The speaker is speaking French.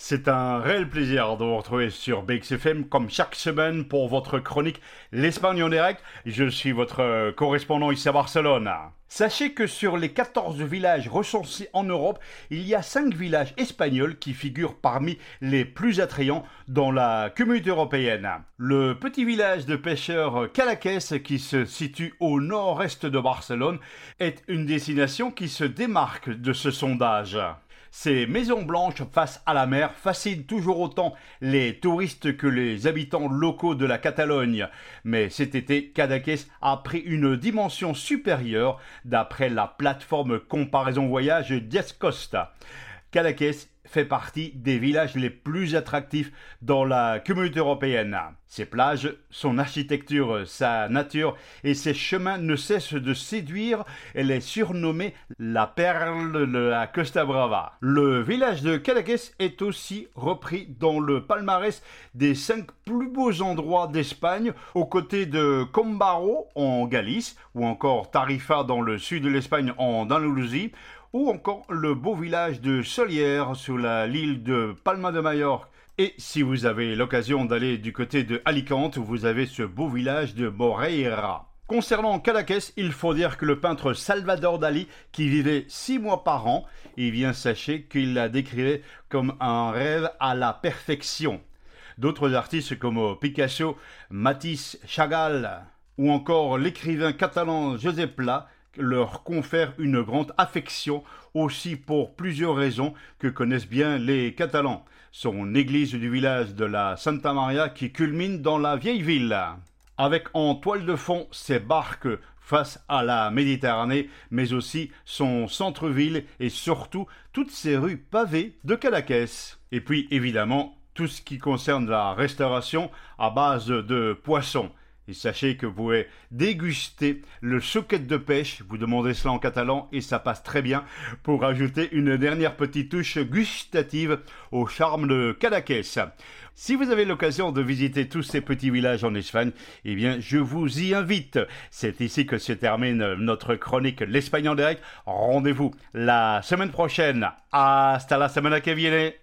C'est un réel plaisir de vous retrouver sur BXFM comme chaque semaine pour votre chronique L'Espagne en direct. Je suis votre correspondant ici à Barcelone. Sachez que sur les 14 villages recensés en Europe, il y a 5 villages espagnols qui figurent parmi les plus attrayants dans la communauté européenne. Le petit village de pêcheurs Calaques qui se situe au nord-est de Barcelone est une destination qui se démarque de ce sondage. Ces maisons blanches face à la mer fascinent toujours autant les touristes que les habitants locaux de la Catalogne. Mais cet été, Cadaqués a pris une dimension supérieure d'après la plateforme comparaison voyage Diascosta. Cadaqués fait partie des villages les plus attractifs dans la communauté européenne. Ses plages, son architecture, sa nature et ses chemins ne cessent de séduire. Elle est surnommée la perle de la Costa Brava. Le village de Cadaqués est aussi repris dans le palmarès des cinq plus beaux endroits d'Espagne, aux côtés de Combaro en Galice, ou encore Tarifa dans le sud de l'Espagne en Andalousie, ou encore le beau village de Solière sur l'île de Palma de Majorque. Et si vous avez l'occasion d'aller du côté de Alicante, vous avez ce beau village de Moreira. Concernant Cadaqués, il faut dire que le peintre Salvador Dali, qui vivait six mois par an, et bien sachez qu'il la décrivait comme un rêve à la perfection. D'autres artistes comme Picasso, Matisse, Chagall, ou encore l'écrivain catalan Josep Pla leur confère une grande affection aussi pour plusieurs raisons que connaissent bien les Catalans. Son église du village de la Santa Maria qui culmine dans la vieille ville. Avec en toile de fond ses barques face à la Méditerranée, mais aussi son centre-ville et surtout toutes ses rues pavées de Cadaqués. Et puis évidemment tout ce qui concerne la restauration à base de poissons. Et sachez que vous pouvez déguster le chouquette de pêche, vous demandez cela en catalan et ça passe très bien, pour ajouter une dernière petite touche gustative au charme de Cadaqués. Si vous avez l'occasion de visiter tous ces petits villages en Espagne, eh bien, je vous y invite. C'est ici que se termine notre chronique L'Espagne en direct. Rendez-vous la semaine prochaine. Hasta la semana que viene.